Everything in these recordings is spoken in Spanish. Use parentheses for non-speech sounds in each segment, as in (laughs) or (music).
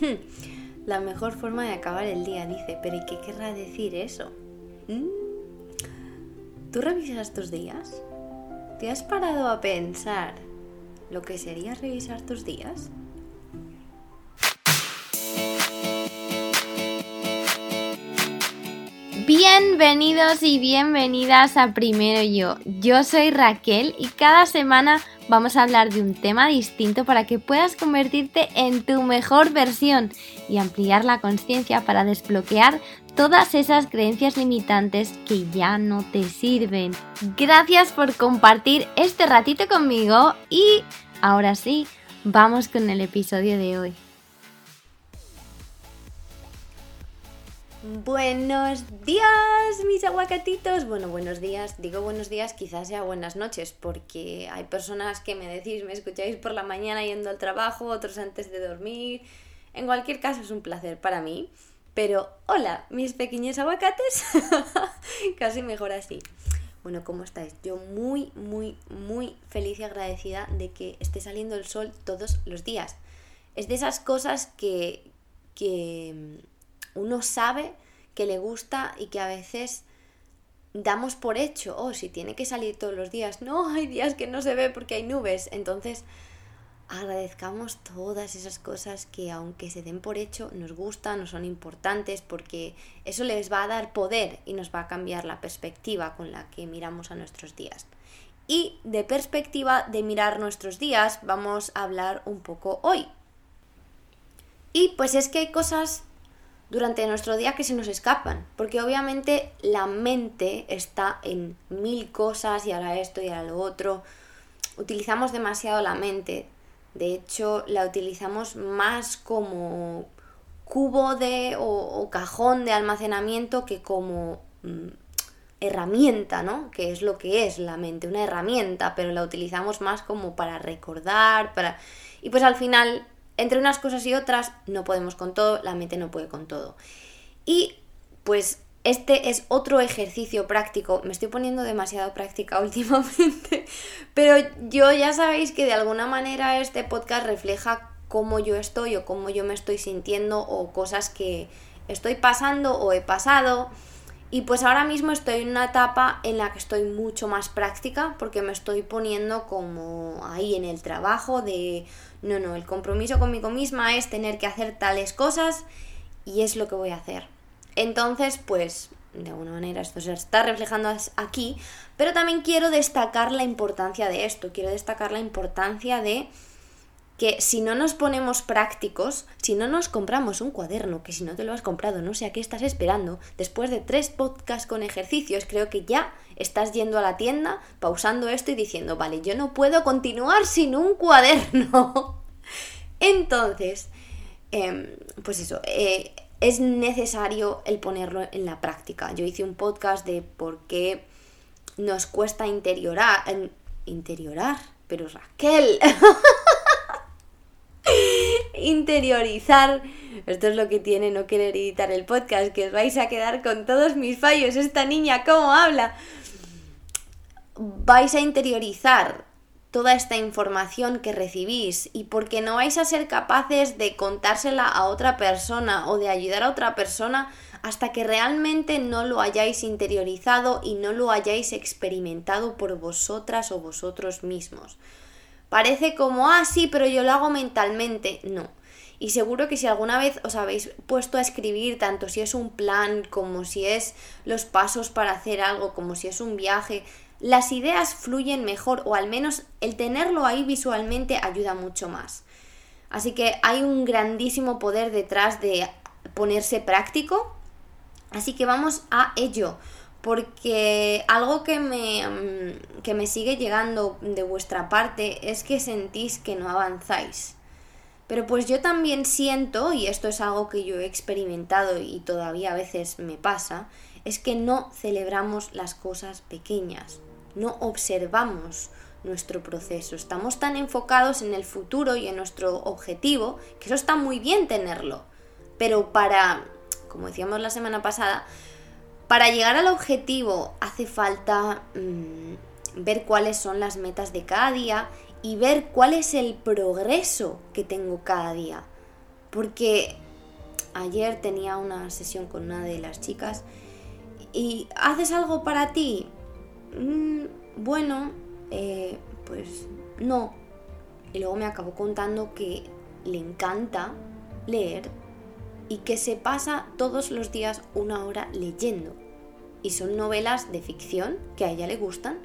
(laughs) La mejor forma de acabar el día, dice. Pero ¿y qué querrá decir eso? ¿Mm? ¿Tú revisas tus días? ¿Te has parado a pensar lo que sería revisar tus días? Bienvenidos y bienvenidas a Primero Yo. Yo soy Raquel y cada semana vamos a hablar de un tema distinto para que puedas convertirte en tu mejor versión y ampliar la conciencia para desbloquear todas esas creencias limitantes que ya no te sirven. Gracias por compartir este ratito conmigo y ahora sí, vamos con el episodio de hoy. Buenos días, mis aguacatitos. Bueno, buenos días. Digo buenos días, quizás sea buenas noches, porque hay personas que me decís, me escucháis por la mañana yendo al trabajo, otros antes de dormir. En cualquier caso, es un placer para mí. Pero hola, mis pequeños aguacates. (laughs) Casi mejor así. Bueno, ¿cómo estáis? Yo muy, muy, muy feliz y agradecida de que esté saliendo el sol todos los días. Es de esas cosas que, que uno sabe que le gusta y que a veces damos por hecho, oh, si tiene que salir todos los días, no, hay días que no se ve porque hay nubes, entonces agradezcamos todas esas cosas que aunque se den por hecho, nos gustan, no son importantes, porque eso les va a dar poder y nos va a cambiar la perspectiva con la que miramos a nuestros días. Y de perspectiva de mirar nuestros días vamos a hablar un poco hoy. Y pues es que hay cosas durante nuestro día que se nos escapan, porque obviamente la mente está en mil cosas y ahora esto y ahora lo otro. Utilizamos demasiado la mente, de hecho la utilizamos más como cubo de o, cajón de almacenamiento que como mm, herramienta, ¿no? Que es lo que es la mente, una herramienta, pero la utilizamos más como para recordar, para... Y pues al final entre unas cosas y otras no podemos con todo, la mente no puede con todo. Y pues este es otro ejercicio práctico. Me estoy poniendo demasiado práctica (laughs) últimamente, pero yo ya sabéis que de alguna manera este podcast refleja cómo yo estoy o cómo yo me estoy sintiendo o cosas que estoy pasando o he pasado. Y pues ahora mismo estoy en una etapa en la que estoy mucho más práctica porque me estoy poniendo como ahí en el trabajo de no, no, el compromiso conmigo misma es tener que hacer tales cosas y es lo que voy a hacer. Entonces, pues, de alguna manera esto se está reflejando aquí, pero también quiero destacar la importancia de esto, quiero destacar la importancia de que si no nos ponemos prácticos, si no nos compramos un cuaderno, que si no te lo has comprado no sé a qué estás esperando, después de tres podcasts con ejercicios, creo que ya estás yendo a la tienda, pausando esto y diciendo, vale, yo no puedo continuar sin un cuaderno. (laughs) Entonces, em, pues eso, eh, es necesario el ponerlo en la práctica. Yo hice un podcast de por qué nos cuesta interiorar, interiorar, pero Raquel. (laughs) interiorizar. Esto es lo que tiene no querer editar el podcast, que os vais a quedar con todos mis fallos. Esta niña, ¿cómo habla? Vais a interiorizar toda esta información que recibís y porque no vais a ser capaces de contársela a otra persona o de ayudar a otra persona hasta que realmente no lo hayáis interiorizado y no lo hayáis experimentado por vosotras o vosotros mismos. Parece como, ah, sí, pero yo lo hago mentalmente. No. Y seguro que si alguna vez os habéis puesto a escribir, tanto si es un plan, como si es los pasos para hacer algo, como si es un viaje, las ideas fluyen mejor o al menos el tenerlo ahí visualmente ayuda mucho más. Así que hay un grandísimo poder detrás de ponerse práctico. Así que vamos a ello porque algo que me, mm, que me sigue llegando de vuestra parte es que sentís que no avanzáis. Pero pues yo también siento, y esto es algo que yo he experimentado y todavía a veces me pasa, es que no celebramos las cosas pequeñas, no observamos nuestro proceso, estamos tan enfocados en el futuro y en nuestro objetivo, que eso está muy bien tenerlo, pero para, como decíamos la semana pasada, para llegar al objetivo hace falta mm, ver cuáles son las metas de cada día y ver cuál es el progreso que tengo cada día. Porque ayer tenía una sesión con una de las chicas y haces algo para ti. Mm, bueno, eh, pues no. Y luego me acabó contando que le encanta leer y que se pasa todos los días una hora leyendo. Y son novelas de ficción que a ella le gustan.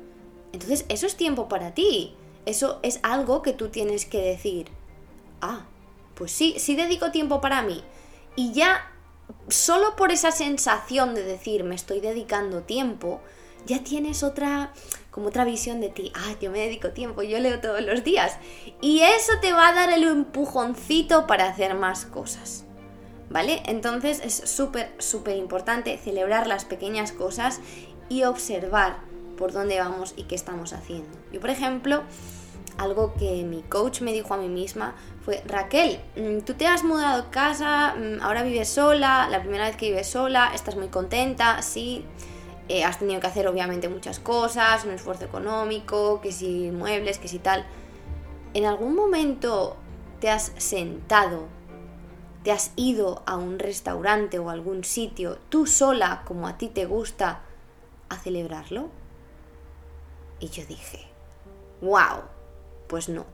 Entonces, eso es tiempo para ti. Eso es algo que tú tienes que decir. Ah, pues sí, sí dedico tiempo para mí. Y ya, solo por esa sensación de decir me estoy dedicando tiempo, ya tienes otra, como otra visión de ti. Ah, yo me dedico tiempo, yo leo todos los días. Y eso te va a dar el empujoncito para hacer más cosas. ¿Vale? Entonces es súper, súper importante celebrar las pequeñas cosas y observar por dónde vamos y qué estamos haciendo. Yo, por ejemplo, algo que mi coach me dijo a mí misma fue, Raquel, mm, tú te has mudado de casa, mm, ahora vives sola, la primera vez que vives sola, estás muy contenta, sí, eh, has tenido que hacer obviamente muchas cosas, un esfuerzo económico, que si muebles, que si tal. ¿En algún momento te has sentado te has ido a un restaurante o algún sitio tú sola, como a ti te gusta, a celebrarlo? Y yo dije, wow, pues no.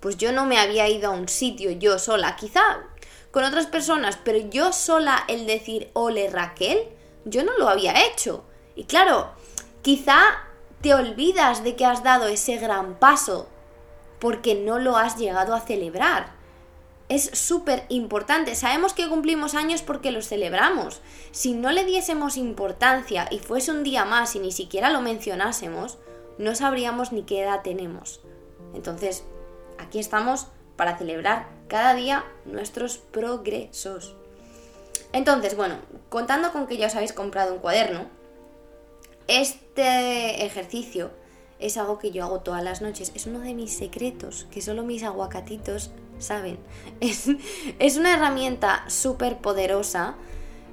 Pues yo no me había ido a un sitio yo sola, quizá con otras personas, pero yo sola el decir, ole Raquel, yo no lo había hecho. Y claro, quizá te olvidas de que has dado ese gran paso porque no lo has llegado a celebrar es súper importante. Sabemos que cumplimos años porque los celebramos. Si no le diésemos importancia y fuese un día más y ni siquiera lo mencionásemos, no sabríamos ni qué edad tenemos. Entonces, aquí estamos para celebrar cada día nuestros progresos. Entonces, bueno, contando con que ya os habéis comprado un cuaderno, este ejercicio es algo que yo hago todas las noches. Es uno de mis secretos, que solo mis aguacatitos saben. (laughs) Es, una herramienta súper poderosa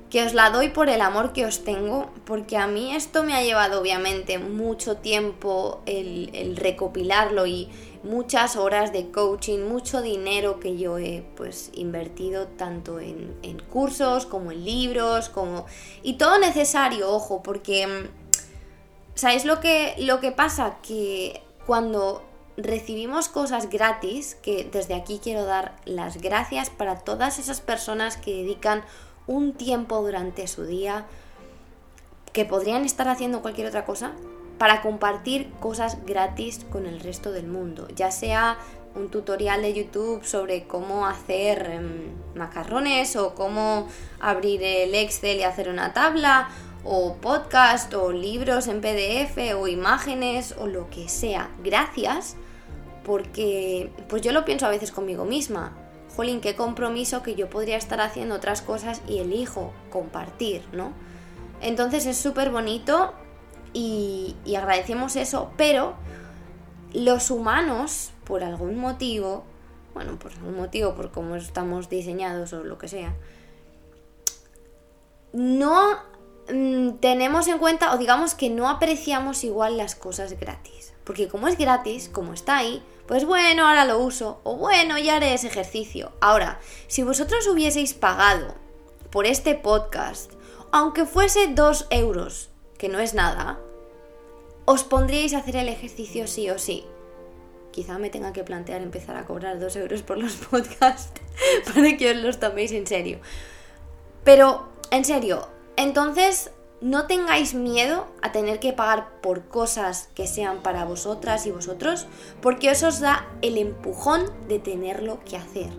que os la doy por el amor que os tengo, porque a mí esto me ha llevado obviamente mucho tiempo el, recopilarlo y muchas horas de coaching, mucho dinero que yo he pues invertido tanto en, en cursos como en libros, como... Y todo necesario, ojo, porque... Mm, ¿Sabéis lo que, lo que pasa? Que cuando recibimos cosas gratis, que desde aquí quiero dar las gracias para todas esas personas que dedican un tiempo durante su día, que podrían estar haciendo cualquier otra cosa, para compartir cosas gratis con el resto del mundo, ya sea un tutorial de YouTube sobre cómo hacer em, macarrones o cómo abrir el Excel y hacer una tabla o podcast o libros en PDF o imágenes o lo que sea. Gracias porque pues yo lo pienso a veces conmigo misma. Jolín, qué compromiso que yo podría estar haciendo otras cosas y elijo compartir, ¿no? Entonces es súper bonito y, agradecemos eso, pero los humanos, por algún motivo, bueno, por algún motivo, por cómo estamos diseñados o lo que sea, no mm, tenemos en cuenta o digamos que no apreciamos igual las cosas gratis. Porque como es gratis, como está ahí, pues bueno, ahora lo uso, o bueno, ya haré ese ejercicio. Ahora, si vosotros hubieseis pagado por este podcast, aunque fuese 2 euros, que no es nada, os pondríais a hacer el ejercicio sí o sí. Quizá me tenga que plantear empezar a cobrar 2 euros por los (laughs) podcasts para que os los toméis en serio. Pero, en serio, entonces no tengáis miedo a tener que pagar por cosas que sean para vosotras y vosotros, porque eso os da el empujón de tenerlo que hacer.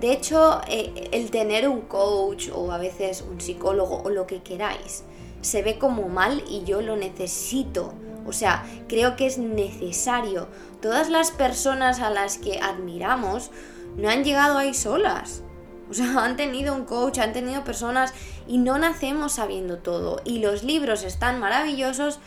De hecho, eh, el tener un coach o a veces un psicólogo o lo que queráis, se ve como mal y yo lo necesito. O sea, creo que es necesario. Todas las personas a las que admiramos no han llegado ahí solas. O sea, (laughs) han tenido un coach, han tenido personas y no nacemos sabiendo todo. Y los libros están maravillosos,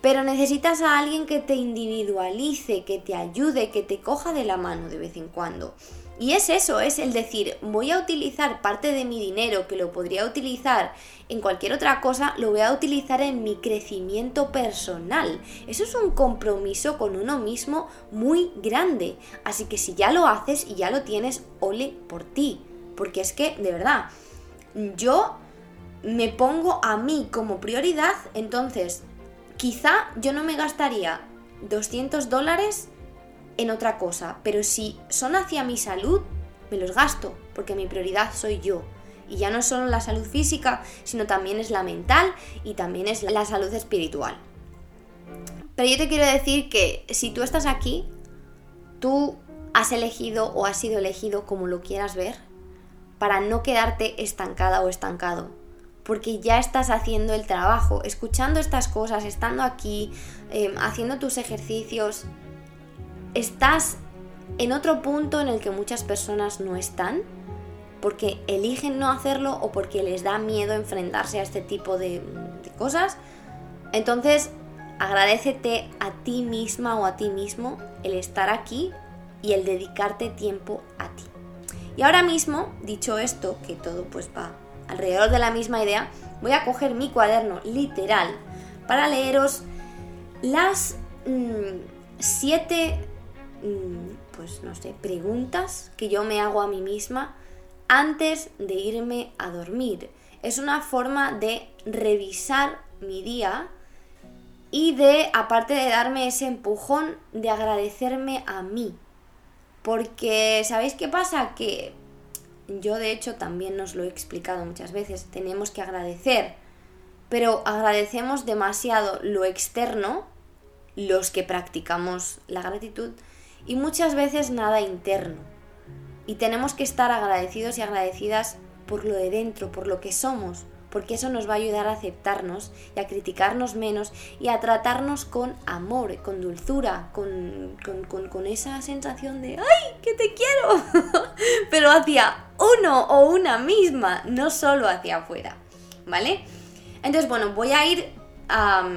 pero necesitas a alguien que te individualice, que te ayude, que te coja de la mano de vez en cuando. Y es eso, es el decir, voy a utilizar parte de mi dinero que lo podría utilizar en cualquier otra cosa, lo voy a utilizar en mi crecimiento personal. Eso es un compromiso con uno mismo muy grande. Así que si ya lo haces y ya lo tienes, ole por ti Porque es que, de verdad, yo me pongo a mí como prioridad, entonces quizá yo no me gastaría 200 dólares en otra cosa, pero si son hacia mi salud, me los gasto, porque mi prioridad soy yo. Y ya no es solo la salud física, sino también es la mental y también es la salud espiritual. Pero yo te quiero decir que si tú estás aquí, tú has elegido o has sido elegido como lo quieras ver, para no quedarte estancada o estancado. Porque ya estás haciendo el trabajo, escuchando estas cosas, estando aquí, em, haciendo tus ejercicios. Estás en otro punto en el que muchas personas no están porque eligen no hacerlo o porque les da miedo enfrentarse a este tipo de, cosas. Entonces, agradecete a ti misma o a ti mismo el estar aquí y el dedicarte tiempo a ti. Y ahora mismo, dicho esto, que todo pues va alrededor de la misma idea, voy a coger mi cuaderno literal para leeros las mm, siete, mm, pues no sé, preguntas que yo me hago a mí misma antes de irme a dormir. Es una forma de revisar mi día y de, aparte de darme ese empujón, de agradecerme a mí. Porque, ¿sabéis qué pasa? Que yo de hecho también nos lo he explicado muchas veces, tenemos que agradecer, pero agradecemos demasiado lo externo, los que practicamos la gratitud, y muchas veces nada interno. Y tenemos que estar agradecidos y agradecidas por lo de dentro, por lo que somos, porque eso nos va a ayudar a aceptarnos y a criticarnos menos y a tratarnos con amor, con dulzura, con, con, esa sensación de ¡ay, que te quiero! (laughs) Pero hacia uno o una misma, no solo hacia afuera, ¿vale? Entonces, bueno, voy a ir a...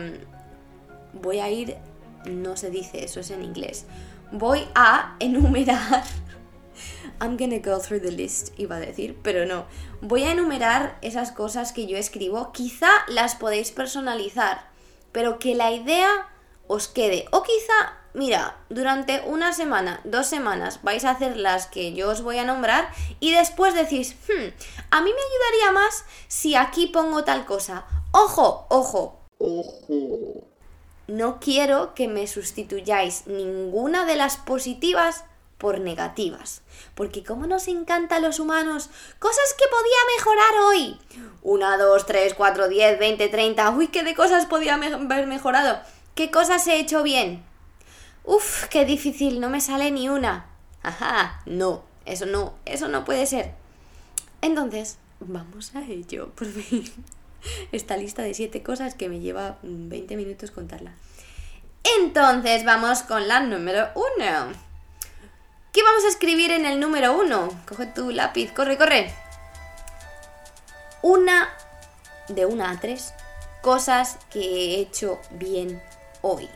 voy a ir, no se dice, eso es en inglés. Voy a (laughs) enumerar I'm gonna go through the list, iba a decir, pero no. Voy a enumerar esas cosas que yo escribo. Quizá las podéis personalizar, pero que la idea os quede. O quizá, mira, durante una semana, dos semanas vais a hacer las que yo os voy a nombrar y después decís, hmm, a mí me ayudaría más si aquí pongo tal cosa. Ojo, ojo. Ojo. No quiero que me sustituyáis ninguna de las positivas por negativas. Porque como nos encanta a los humanos, cosas que podía mejorar hoy. Una, dos, tres, cuatro, diez, veinte, treinta. Uy, ¿qué de cosas podía haber mejorado? ¿Qué cosas he hecho bien? Uf, qué difícil, no me sale ni una. Ajá, no, eso no, eso no puede ser. Entonces, vamos a ello, (laughs) por fin. Esta lista de siete cosas que me lleva 20 minutos contarla. Entonces, vamos con la número uno. ¿Qué vamos a escribir en el número uno? Coge tu lápiz, corre, corre. Una de una a tres cosas que he hecho bien hoy.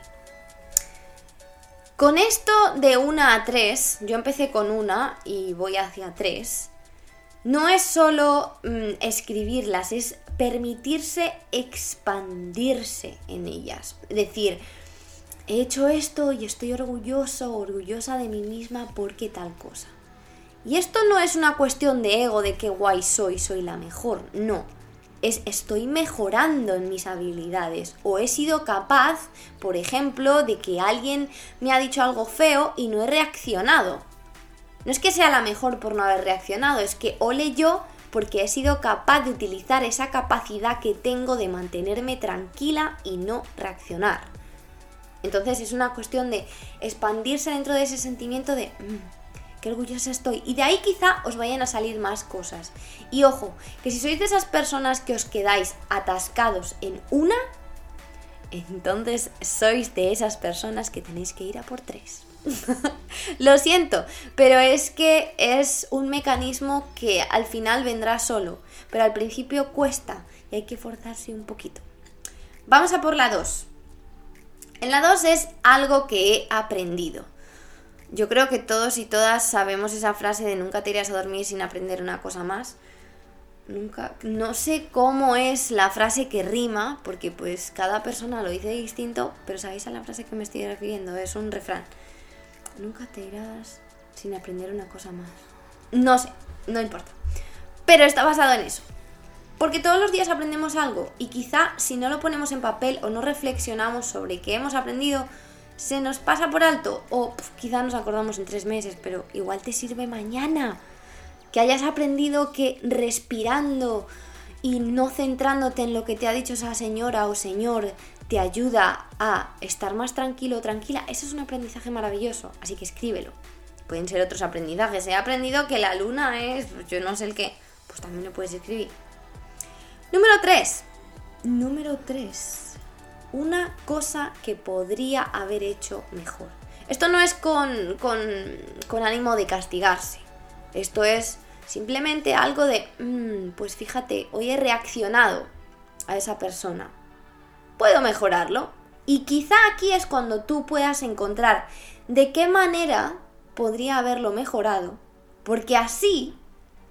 Con esto de una a tres, yo empecé con una y voy hacia tres. No es solo mm, escribirlas, es permitirse expandirse en ellas. Es decir, he hecho esto y estoy orgulloso, orgullosa de mí misma porque tal cosa. Y esto no es una cuestión de ego, de qué guay soy, soy la mejor, no. Es estoy mejorando en mis habilidades o he sido capaz, por ejemplo, de que alguien me ha dicho algo feo y no he reaccionado. No es que sea la mejor por no haber reaccionado, es que ole yo porque he sido capaz de utilizar esa capacidad que tengo de mantenerme tranquila y no reaccionar. Entonces es una cuestión de expandirse dentro de ese sentimiento de mm, qué orgullosa estoy. Y de ahí quizá os vayan a salir más cosas. Y ojo, que si sois de esas personas que os quedáis atascados en una, entonces sois de esas personas que tenéis que ir a por tres. (laughs) Lo siento, pero es que es un mecanismo que al final vendrá solo, pero al principio cuesta y hay que forzarse un poquito. Vamos a por la 2. En la 2 es algo que he aprendido. Yo creo que todos y todas sabemos esa frase de nunca te irás a dormir sin aprender una cosa más. Nunca, no sé cómo es la frase que rima, porque pues cada persona lo dice distinto, pero sabéis a la frase que me estoy refiriendo, es un refrán. Nunca te irás sin aprender una cosa más. No sé, no importa. Pero está basado en eso. Porque todos los días aprendemos algo y quizá si no lo ponemos en papel o no reflexionamos sobre qué hemos aprendido, se nos pasa por alto o quizá nos acordamos en tres meses, pero igual te sirve mañana. Que hayas aprendido que respirando y no centrándote en lo que te ha dicho esa señora o señor te ayuda a estar más tranquilo o tranquila, eso es un aprendizaje maravilloso, así que escríbelo. Pueden ser otros aprendizajes. He aprendido que la luna es, yo no sé el qué, pues también lo puedes escribir. Número 3. Número 3. Una cosa que podría haber hecho mejor. Esto no es con, con, ánimo de castigarse. Esto es simplemente algo de, mm, pues fíjate, hoy he reaccionado a esa persona. Puedo mejorarlo. Y quizá aquí es cuando tú puedas encontrar de qué manera podría haberlo mejorado. Porque así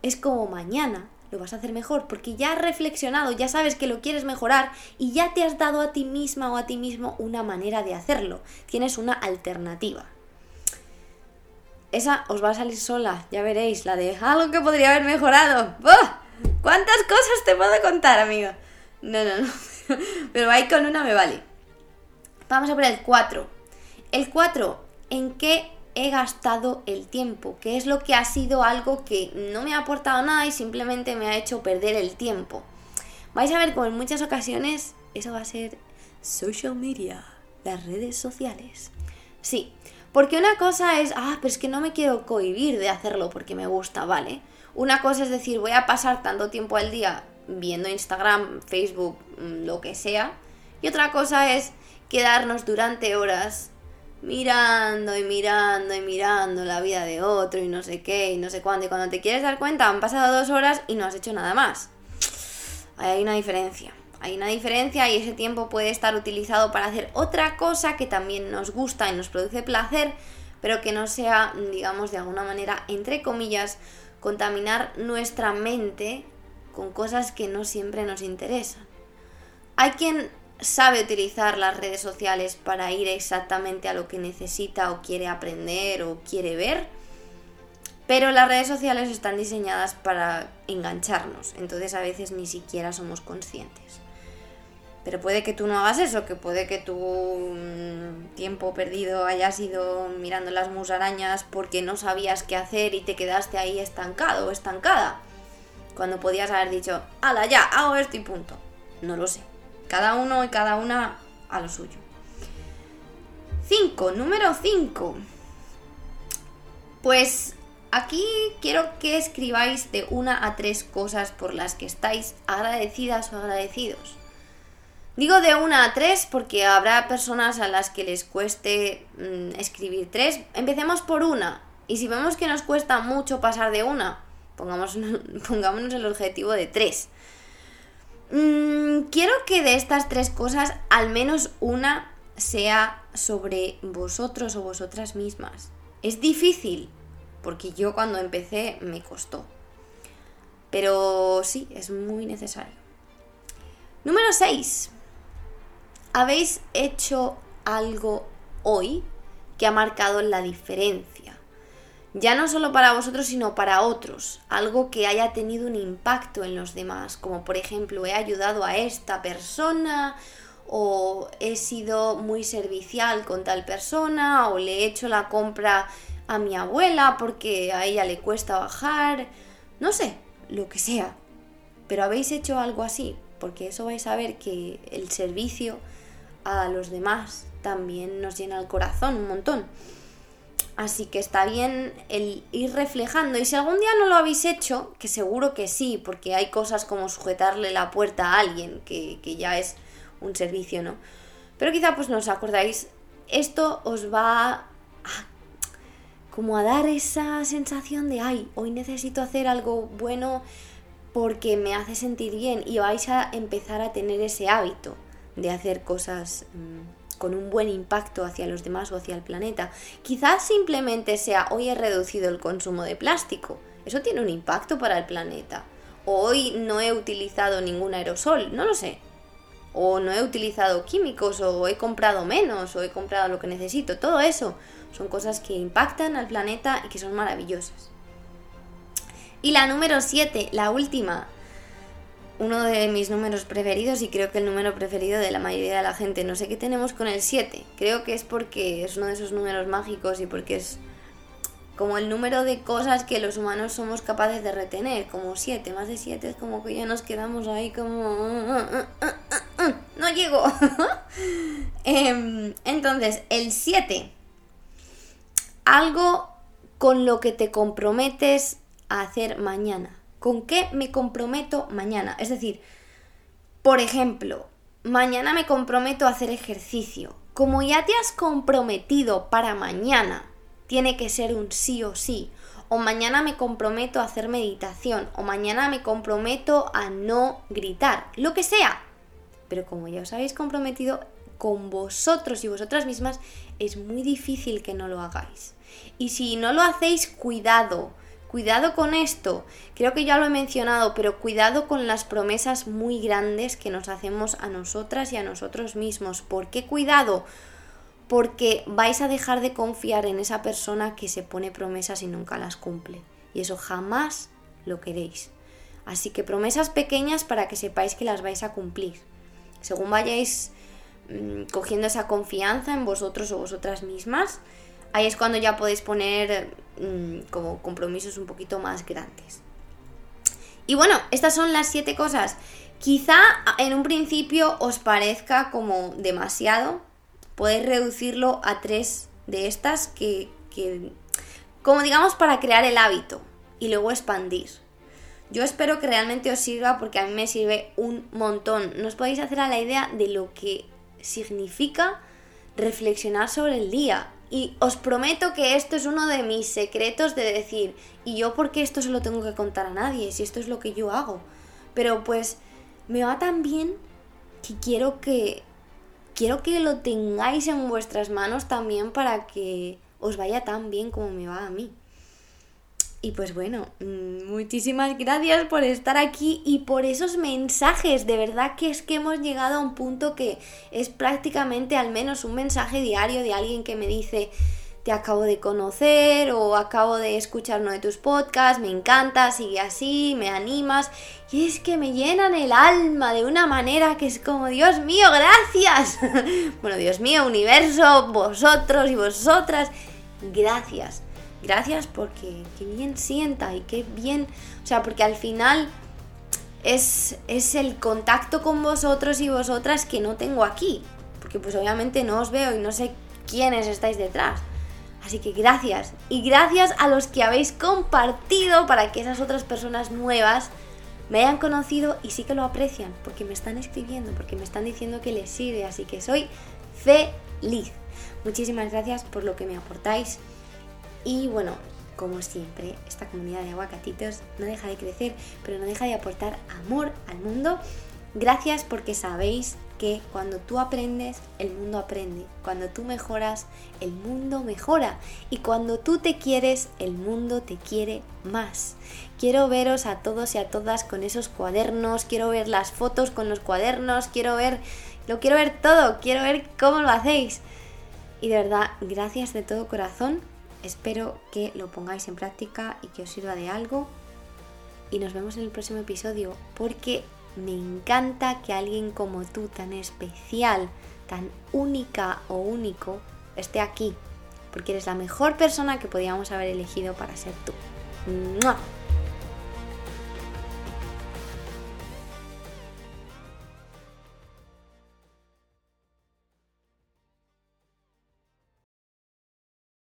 es como mañana lo vas a hacer mejor, porque ya has reflexionado, ya sabes que lo quieres mejorar y ya te has dado a ti misma o a ti mismo una manera de hacerlo. Tienes una alternativa. Esa os va a salir sola, ya veréis, la de algo que podría haber mejorado. ¿Cuántas cosas te puedo contar, amigo? No, no, no. (laughs) Pero ahí con una me vale. Vamos a ver el 4. El 4, ¿en qué he gastado el tiempo, que es lo que ha sido algo que no me ha aportado nada y simplemente me ha hecho perder el tiempo. Vais a ver como en muchas ocasiones eso va a ser social media, las redes sociales. Sí, porque una cosa es, ah, pero es que no me quiero cohibir de hacerlo porque me gusta, ¿vale? Una cosa es decir, voy a pasar tanto tiempo al día viendo Instagram, Facebook, mm, lo que sea. Y otra cosa es quedarnos durante horas mirando y mirando y mirando la vida de otro y no sé qué y no sé cuándo. Y cuando te quieres dar cuenta han pasado dos horas y no has hecho nada más. hay una diferencia. Hay una diferencia y ese tiempo puede estar utilizado para hacer otra cosa que también nos gusta y nos produce placer, pero que no sea, digamos, de alguna manera, entre comillas, contaminar nuestra mente con cosas que no siempre nos interesan. Hay quien sabe utilizar las redes sociales para ir exactamente a lo que necesita o quiere aprender o quiere ver. Pero las redes sociales están diseñadas para engancharnos, entonces a veces ni siquiera somos conscientes. Pero puede que tú no hagas eso, que puede que tu mm, tiempo perdido haya sido mirando las musarañas porque no sabías qué hacer y te quedaste ahí estancado o estancada. Cuando podías haber dicho, ala ya, hago esto y punto. No lo sé. Cada uno y cada una a lo suyo. 5. Número 5. Pues aquí quiero que escribáis de una a tres cosas por las que estáis agradecidas o agradecidos. Digo de una a tres porque habrá personas a las que les cueste mm, escribir tres. Empecemos por una. Y si vemos que nos cuesta mucho pasar de una, pongamos, (laughs) pongámonos el objetivo de tres. Mm, quiero que de estas tres cosas al menos una sea sobre vosotros o vosotras mismas. Es difícil, porque yo cuando empecé me costó. Pero sí, es muy necesario. Número 6. ¿Habéis hecho algo hoy que ha marcado la diferencia? Ya no solo para vosotros, sino para otros, algo que haya tenido un impacto en los demás, como por ejemplo he ayudado a esta persona o he sido muy servicial con tal persona o le he hecho la compra a mi abuela porque a ella le cuesta bajar, no sé, lo que sea. Pero habéis hecho algo así, porque eso vais a ver que el servicio a los demás también nos llena el corazón un montón. Así que está bien el ir reflejando. Y si algún día no lo habéis hecho, que seguro que sí, porque hay cosas como sujetarle la puerta a alguien, que, ya es un servicio, ¿no? Pero quizá pues no os acordáis, esto os va a, como a dar esa sensación de, ay, hoy necesito hacer algo bueno porque me hace sentir bien y vais a empezar a tener ese hábito de hacer cosas... Mm, con un buen impacto hacia los demás o hacia el planeta. Quizás simplemente sea hoy he reducido el consumo de plástico. Eso tiene un impacto para el planeta. O hoy no he utilizado ningún aerosol, no lo sé. O no he utilizado químicos, o he comprado menos, o he comprado lo que necesito. Todo eso son cosas que impactan al planeta y que son maravillosas. Y la número 7, la última. Uno de mis números preferidos y creo que el número preferido de la mayoría de la gente. No sé qué tenemos con el 7. Creo que es porque es uno de esos números mágicos y porque es como el número de cosas que los humanos somos capaces de retener, como 7, más de 7 es como que ya nos quedamos ahí como... No llego. (laughs) Em, entonces, el 7. Algo con lo que te comprometes a hacer mañana. ¿Con qué me comprometo mañana? Es decir, por ejemplo, mañana me comprometo a hacer ejercicio. Como ya te has comprometido para mañana tiene que ser un sí o sí. O mañana me comprometo a hacer meditación. O mañana me comprometo a no gritar. Lo que sea. Pero como ya os habéis comprometido con vosotros y vosotras mismas, es muy difícil que no lo hagáis. Y si no lo hacéis, cuidado. Cuidado con esto. Creo que ya lo he mencionado, pero cuidado con las promesas muy grandes que nos hacemos a nosotras y a nosotros mismos. ¿Por qué cuidado? porque vais a dejar de confiar en esa persona que se pone promesas y nunca las cumple. Y eso jamás lo queréis. Así que promesas pequeñas para que sepáis que las vais a cumplir. Según vayáis mm, cogiendo esa confianza en vosotros o vosotras mismas, ahí es cuando ya podéis poner mm, como compromisos un poquito más grandes. Y bueno, estas son las siete cosas. Quizá en un principio os parezca como demasiado, podéis reducirlo a tres de estas que, como digamos, para crear el hábito y luego expandir. Yo espero que realmente os sirva porque a mí me sirve un montón. No os podéis hacer a la idea de lo que significa reflexionar sobre el día. Y os prometo que esto es uno de mis secretos de decir, ¿y yo por qué esto se lo tengo que contar a nadie? Si esto es lo que yo hago. Pero pues me va tan bien que quiero que quiero que lo tengáis en vuestras manos también para que os vaya tan bien como me va a mí. Y pues bueno, mm, muchísimas gracias por estar aquí y por esos mensajes. De verdad que es que hemos llegado a un punto que es prácticamente al menos un mensaje diario de alguien que me dice, te acabo de conocer o acabo de escuchar uno de tus podcasts, me encanta, sigue así, me animas. Y es que me llenan el alma de una manera que es como, Dios mío, gracias. (laughs) bueno, Dios mío, universo, vosotros y vosotras, gracias. Gracias porque qué bien sienta y qué bien, o sea, porque al final es, es el contacto con vosotros y vosotras que no tengo aquí. Porque pues obviamente no os veo y no sé quiénes estáis detrás. Así que gracias. Y gracias a los que habéis compartido para que esas otras personas nuevas me hayan conocido y sí que lo aprecian, porque me están escribiendo, porque me están diciendo que les sirve. Así que soy feliz. Muchísimas gracias por lo que me aportáis. Y bueno, como siempre, esta comunidad de aguacatitos no deja de crecer, pero no deja de aportar amor al mundo. Gracias porque sabéis que cuando tú aprendes, el mundo aprende. Cuando tú mejoras, el mundo mejora. Y cuando tú te quieres, el mundo te quiere más. Quiero veros a todos y a todas con esos cuadernos, quiero ver las fotos con los cuadernos, quiero ver, lo quiero ver todo, quiero ver cómo lo hacéis. Y de verdad, gracias de todo corazón. Espero que lo pongáis en práctica y que os sirva de algo. Y nos vemos en el próximo episodio porque me encanta que alguien como tú, tan especial, tan única o único, esté aquí, porque eres la mejor persona que podíamos haber elegido para ser tú.